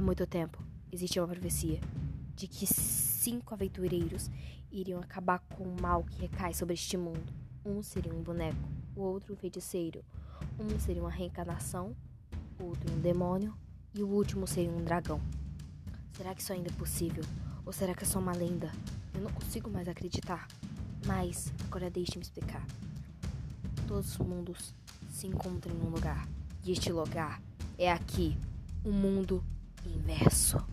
Há muito tempo, existia uma profecia de que cinco aventureiros iriam acabar com o mal que recai sobre este mundo. Um seria um boneco, o outro um feiticeiro, um seria uma reencarnação, outro um demônio e o último seria um dragão. Será que isso ainda é possível? Ou será que é só uma lenda? Eu não consigo mais acreditar. Mas agora deixe-me explicar. Todos os mundos se encontram em um lugar. E este lugar é aqui, o mundo inverso.